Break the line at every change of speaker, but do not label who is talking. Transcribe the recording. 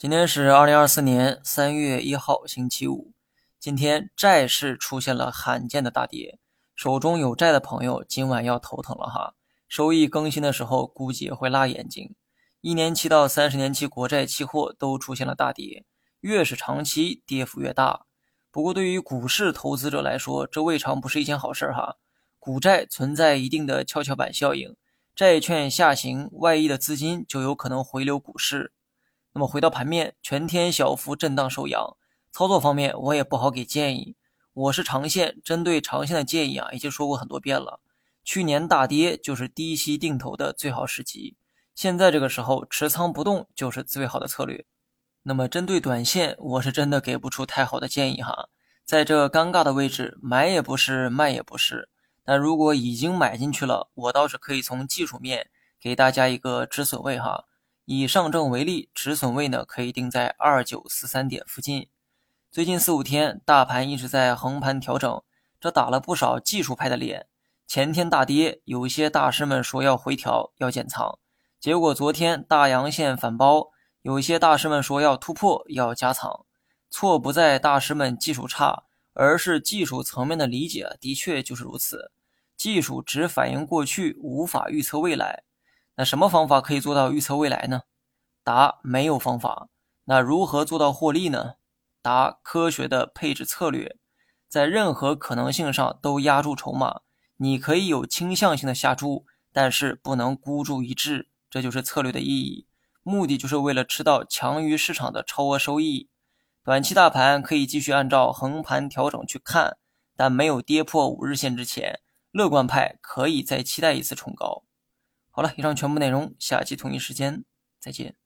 今天是二零二四年三月一号，星期五。今天债市出现了罕见的大跌，手中有债的朋友今晚要头疼了哈。收益更新的时候估计也会辣眼睛。一年期到三十年期国债期货都出现了大跌，越是长期跌幅越大。不过对于股市投资者来说，这未尝不是一件好事哈。股债存在一定的跷跷板效应，债券下行，外溢的资金就有可能回流股市。那么回到盘面，全天小幅震荡收阳。操作方面，我也不好给建议。我是长线，针对长线的建议啊，已经说过很多遍了。去年大跌就是低吸定投的最好时机，现在这个时候持仓不动就是最好的策略。那么针对短线，我是真的给不出太好的建议哈。在这尴尬的位置，买也不是，卖也不是。但如果已经买进去了，我倒是可以从技术面给大家一个止损位哈。以上证为例，止损位呢可以定在二九四三点附近。最近四五天，大盘一直在横盘调整，这打了不少技术派的脸。前天大跌，有些大师们说要回调，要减仓，结果昨天大阳线反包，有些大师们说要突破，要加仓。错不在大师们技术差，而是技术层面的理解的确就是如此。技术只反映过去，无法预测未来。那什么方法可以做到预测未来呢？答：没有方法。那如何做到获利呢？答：科学的配置策略，在任何可能性上都压住筹码。你可以有倾向性的下注，但是不能孤注一掷，这就是策略的意义。目的就是为了吃到强于市场的超额收益。短期大盘可以继续按照横盘调整去看，但没有跌破五日线之前，乐观派可以再期待一次冲高。好了，以上全部内容，下期同一时间再见。